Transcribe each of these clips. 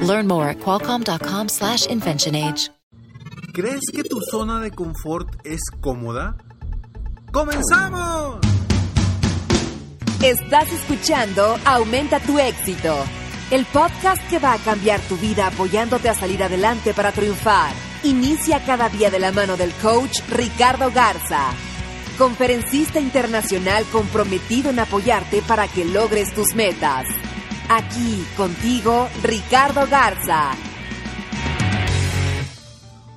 Learn more at qualcomm.com/slash inventionage. ¿Crees que tu zona de confort es cómoda? ¡Comenzamos! Estás escuchando Aumenta tu éxito, el podcast que va a cambiar tu vida apoyándote a salir adelante para triunfar. Inicia cada día de la mano del coach Ricardo Garza, conferencista internacional comprometido en apoyarte para que logres tus metas. Aquí contigo, Ricardo Garza.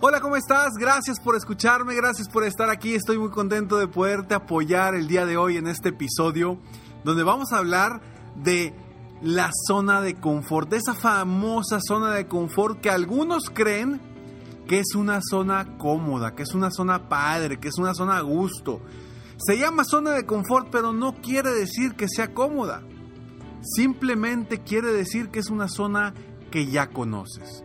Hola, ¿cómo estás? Gracias por escucharme, gracias por estar aquí. Estoy muy contento de poderte apoyar el día de hoy en este episodio donde vamos a hablar de la zona de confort, de esa famosa zona de confort que algunos creen que es una zona cómoda, que es una zona padre, que es una zona a gusto. Se llama zona de confort, pero no quiere decir que sea cómoda. Simplemente quiere decir que es una zona que ya conoces.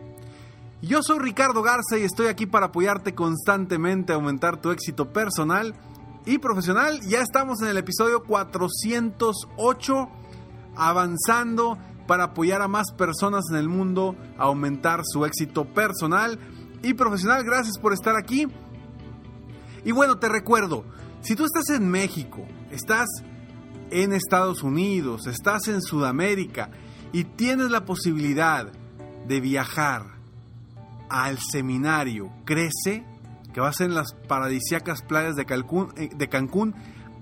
Yo soy Ricardo Garza y estoy aquí para apoyarte constantemente a aumentar tu éxito personal y profesional. Ya estamos en el episodio 408, avanzando para apoyar a más personas en el mundo a aumentar su éxito personal y profesional. Gracias por estar aquí. Y bueno, te recuerdo, si tú estás en México, estás en Estados Unidos, estás en Sudamérica y tienes la posibilidad de viajar al seminario Crece, que va a ser en las paradisíacas playas de Cancún, de Cancún,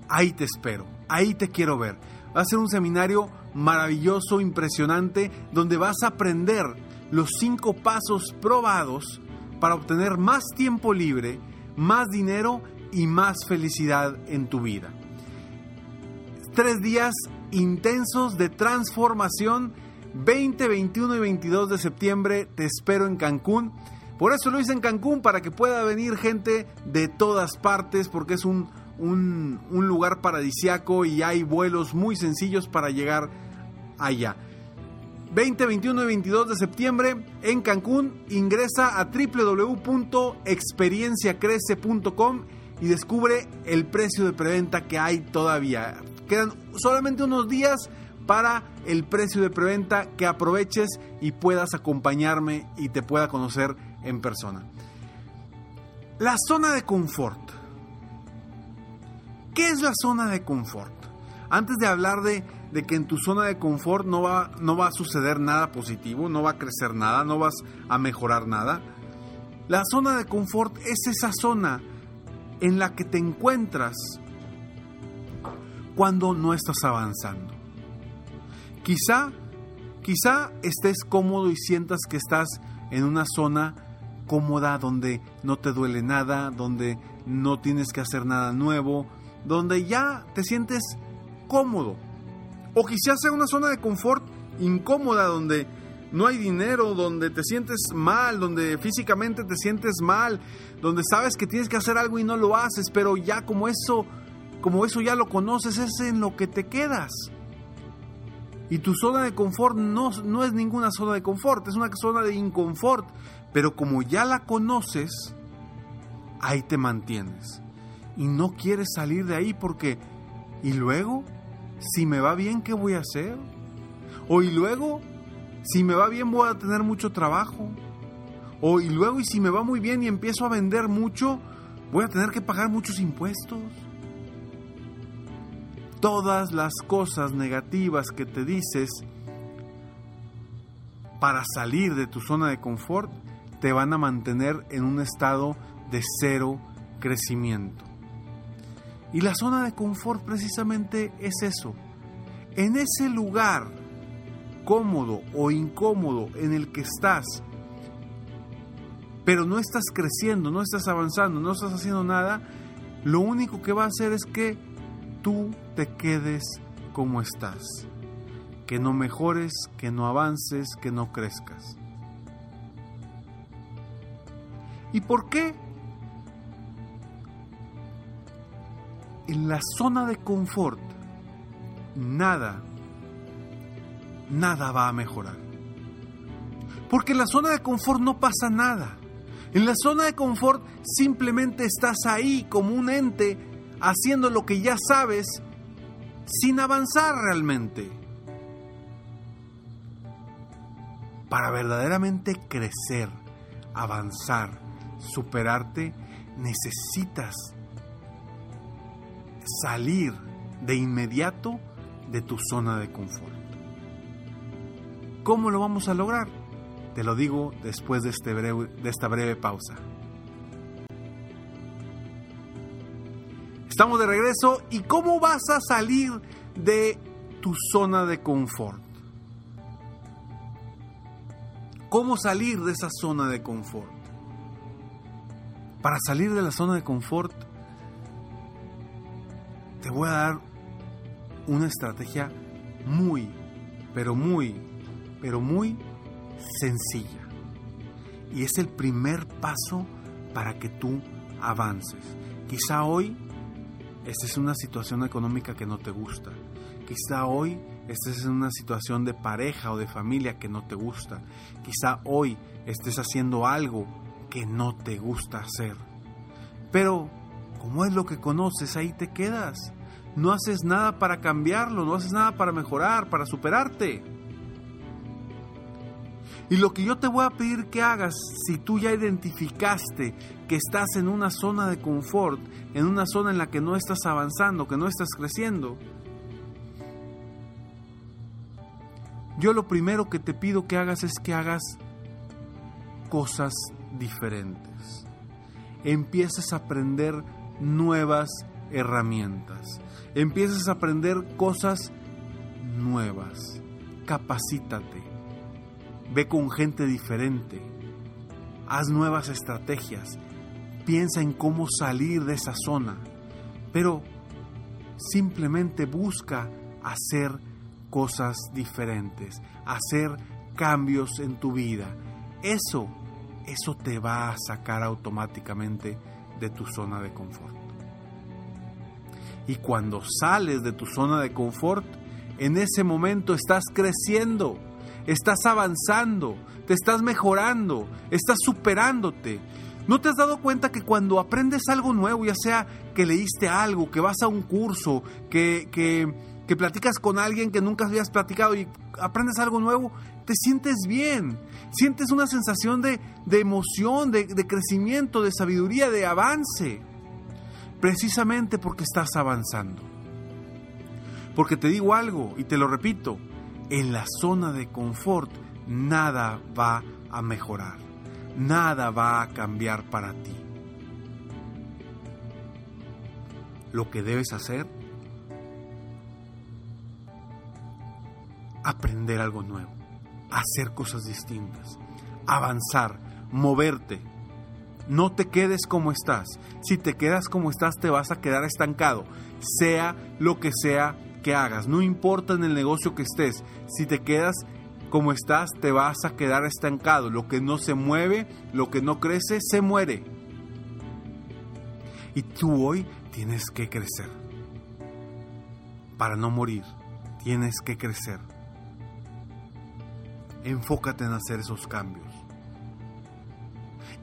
ahí te espero, ahí te quiero ver. Va a ser un seminario maravilloso, impresionante, donde vas a aprender los cinco pasos probados para obtener más tiempo libre, más dinero y más felicidad en tu vida. Tres días intensos de transformación 20, 21 y 22 de septiembre te espero en Cancún. Por eso lo hice en Cancún, para que pueda venir gente de todas partes, porque es un, un, lugar paradisiaco y hay vuelos muy sencillos para llegar allá. 20, 21 y 22 de septiembre en Cancún. Ingresa a www.experienciacrece.com y descubre el precio de preventa que hay todavía. Quedan solamente unos días para el precio de preventa que aproveches y puedas acompañarme y te pueda conocer en persona. La zona de confort. ¿Qué es la zona de confort? Antes de hablar de, de, que en tu zona de confort no va, no va a suceder nada positivo, no va a crecer nada, no vas a mejorar nada, la zona de confort es esa zona en la que te encuentras cuando no estás avanzando. Quizá, quizá estés cómodo y sientas que estás en una zona cómoda donde no te duele nada, donde no tienes que hacer nada nuevo, donde ya te sientes cómodo. O quizás sea una zona de confort incómoda donde no hay dinero, donde te sientes mal, donde físicamente te sientes mal, donde sabes que tienes que hacer algo y no lo haces, pero ya como eso, como eso ya lo conoces, es en lo que te quedas. Y tu zona de confort no, no es ninguna zona de confort, es una zona de inconfort. Pero como ya la conoces, ahí te mantienes. Y no quieres salir de ahí porque, ¿y luego? Si me va bien, ¿qué voy a hacer? O y luego, si me va bien, voy a tener mucho trabajo. O y luego, y si me va muy bien y empiezo a vender mucho, voy a tener que pagar muchos impuestos todas las cosas negativas que te dices para salir de tu zona de confort te van a mantener en un estado de cero crecimiento. Y la zona de confort precisamente es eso. En ese lugar cómodo o incómodo en el que estás, pero no estás creciendo, no estás avanzando, no estás haciendo nada, lo único que va a hacer es que tú te quedes como estás, que no mejores, que no avances, que no crezcas. ¿Y por qué? En la zona de confort, nada, nada va a mejorar. Porque en la zona de confort no pasa nada. En la zona de confort simplemente estás ahí como un ente haciendo lo que ya sabes sin avanzar realmente. Para verdaderamente crecer, avanzar, superarte, necesitas salir de inmediato de tu zona de confort. ¿Cómo lo vamos a lograr? Te lo digo después de, este esta breve pausa. Estamos de regreso y ¿cómo vas a salir de tu zona de confort? ¿Cómo salir de esa zona de confort? Para salir de la zona de confort, te voy a dar una estrategia muy, pero muy, pero muy sencilla. Y es el primer paso para que tú avances. Quizá hoy esta es una situación económica que no te gusta. Quizá hoy estés en una situación de pareja o de familia que no te gusta. Quizá hoy estés haciendo algo que no te gusta hacer. Pero, como es lo que conoces, ahí te quedas. No haces nada para cambiarlo, no haces nada para mejorar, para superarte. Y lo que yo te voy a pedir que hagas, si tú ya identificaste que estás en una zona de confort, en una zona en la que no estás avanzando, que no estás creciendo, yo lo primero que te pido que hagas es que hagas cosas diferentes. Empieces a aprender nuevas herramientas. Empieces a aprender cosas nuevas. Capacítate Ve con gente diferente. Haz nuevas estrategias. Piensa en cómo salir de esa zona. Pero simplemente busca hacer cosas diferentes, hacer cambios en tu vida. Eso, eso te va a sacar automáticamente de tu zona de confort. Y cuando sales de tu zona de confort, en ese momento estás creciendo estás avanzando, te estás mejorando, estás superándote. ¿No te has dado cuenta que cuando aprendes algo nuevo, ya sea que leíste algo, que vas a un curso, que, que, platicas con alguien que nunca habías platicado y aprendes algo nuevo, te sientes bien, sientes una sensación de, emoción, de, de crecimiento, de sabiduría, de avance, precisamente porque estás avanzando. Porque te digo algo y te lo repito, en la zona de confort nada va a mejorar, nada va a cambiar para ti. Lo que debes hacer, aprender algo nuevo, hacer cosas distintas, avanzar, moverte. No te quedes como estás. Si te quedas como estás, te vas a quedar estancado, sea lo que sea hagas, no importa en el negocio que estés, si te quedas como estás, te vas a quedar estancado. Lo que no se mueve, lo que no crece, se muere. Y tú hoy tienes que crecer. Para no morir, tienes que crecer. Enfócate en hacer esos cambios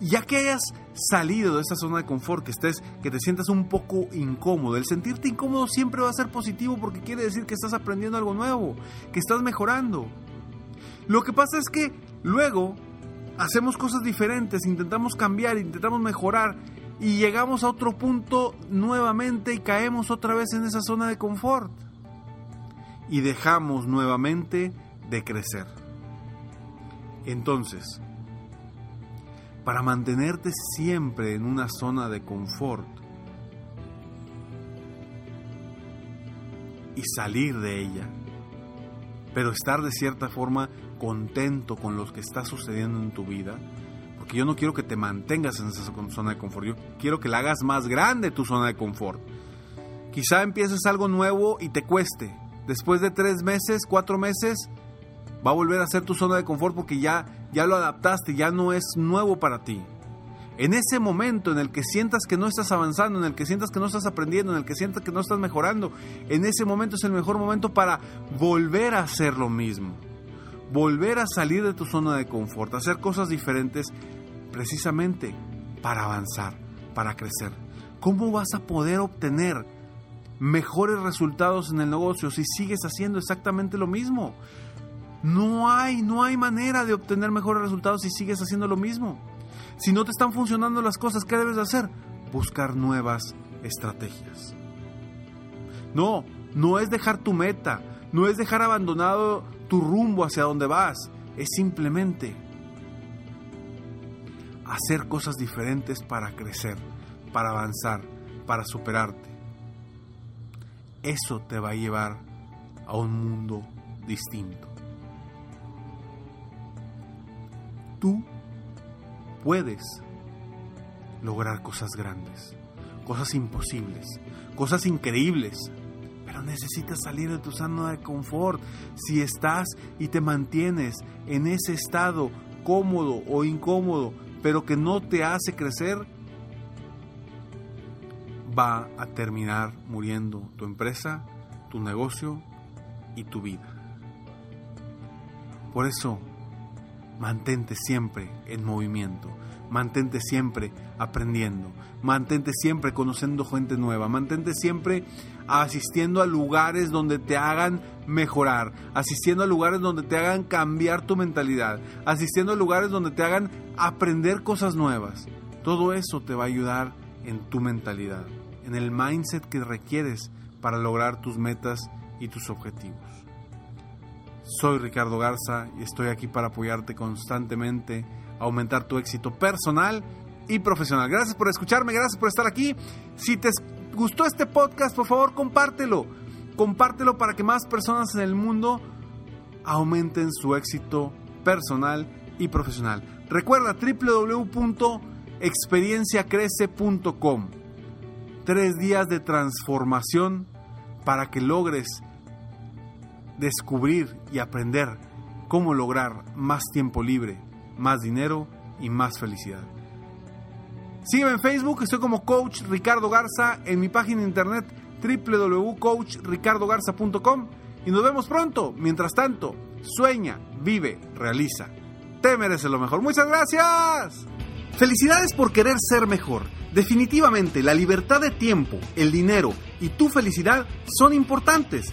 ya que hayas salido de esa zona de confort, que estés, que te sientas un poco incómodo, el sentirte incómodo siempre va a ser positivo porque quiere decir que estás aprendiendo algo nuevo, que estás mejorando. Lo que pasa es que luego hacemos cosas diferentes, intentamos cambiar, intentamos mejorar y llegamos a otro punto nuevamente y caemos otra vez en esa zona de confort. Y dejamos nuevamente de crecer. Entonces, para mantenerte siempre en una zona de confort y salir de ella, pero estar de cierta forma contento con lo que está sucediendo en tu vida, porque yo no quiero que te mantengas en esa zona de confort, yo quiero que la hagas más grande tu zona de confort. Quizá empieces algo nuevo y te cueste. Después de tres meses, cuatro meses, va a volver a ser tu zona de confort porque ya, ya lo adaptaste, ya no es nuevo para ti. En ese momento en el que sientas que no estás avanzando, en el que sientas que no estás aprendiendo, en el que sientas que no estás mejorando, en ese momento es el mejor momento para volver a hacer lo mismo. Volver a salir de tu zona de confort, hacer cosas diferentes precisamente para avanzar, para crecer. ¿Cómo vas a poder obtener mejores resultados en el negocio si sigues haciendo exactamente lo mismo? No hay, no hay manera de obtener mejores resultados si sigues haciendo lo mismo. Si no te están funcionando las cosas, ¿qué debes hacer? Buscar nuevas estrategias. No, no es dejar tu meta, no es dejar abandonado tu rumbo hacia donde vas, es simplemente hacer cosas diferentes para crecer, para avanzar, para superarte. Eso te va a llevar a un mundo distinto. Tú puedes lograr cosas grandes, cosas imposibles, cosas increíbles, pero necesitas salir de tu zona de confort. Si estás y te mantienes en ese estado cómodo o incómodo, pero que no te hace crecer, va a terminar muriendo tu empresa, tu negocio y tu vida. Por eso, mantente siempre en movimiento, mantente siempre aprendiendo, mantente siempre conociendo gente nueva, mantente siempre asistiendo a lugares donde te hagan mejorar, asistiendo a lugares donde te hagan cambiar tu mentalidad, asistiendo a lugares donde te hagan aprender cosas nuevas. Todo eso te va a ayudar en tu mentalidad, en el mindset que requieres para lograr tus metas y tus objetivos. Soy Ricardo Garza y estoy aquí para apoyarte constantemente, aumentar tu éxito personal y profesional. Gracias por escucharme, gracias por estar aquí. Si te gustó este podcast, por favor, compártelo. Compártelo para que más personas en el mundo aumenten su éxito personal y profesional. Recuerda www.experienciacrece.com. Tres días de transformación para que logres descubrir y aprender cómo lograr más tiempo libre, más dinero y más felicidad. Sígueme en Facebook, estoy como Coach Ricardo Garza, en mi página de internet www.coachricardogarza.com y nos vemos pronto. Mientras tanto, sueña, vive, realiza. Te mereces lo mejor. Muchas gracias. Felicidades por querer ser mejor. Definitivamente, la libertad de tiempo, el dinero y tu felicidad son importantes.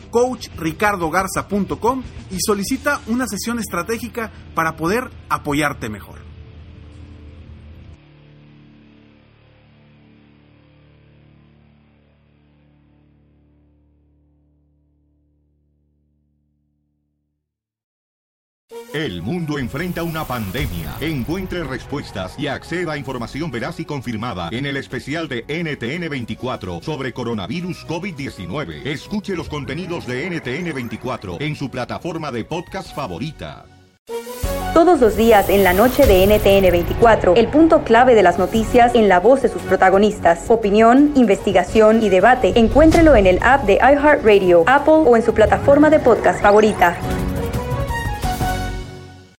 www.coachricardogarza.com y solicita una sesión estratégica para poder apoyarte mejor. El mundo enfrenta una pandemia. Encuentre respuestas y acceda a información veraz y confirmada en el especial de NTN24 sobre coronavirus COVID-19. Escuche los contenidos de NTN24 en su plataforma de podcast favorita. Todos los días en la noche de NTN24, el punto clave de las noticias en la voz de sus protagonistas. Opinión, investigación y debate. Encuéntrelo en el app de iHeartRadio, Apple o en su plataforma de podcast favorita.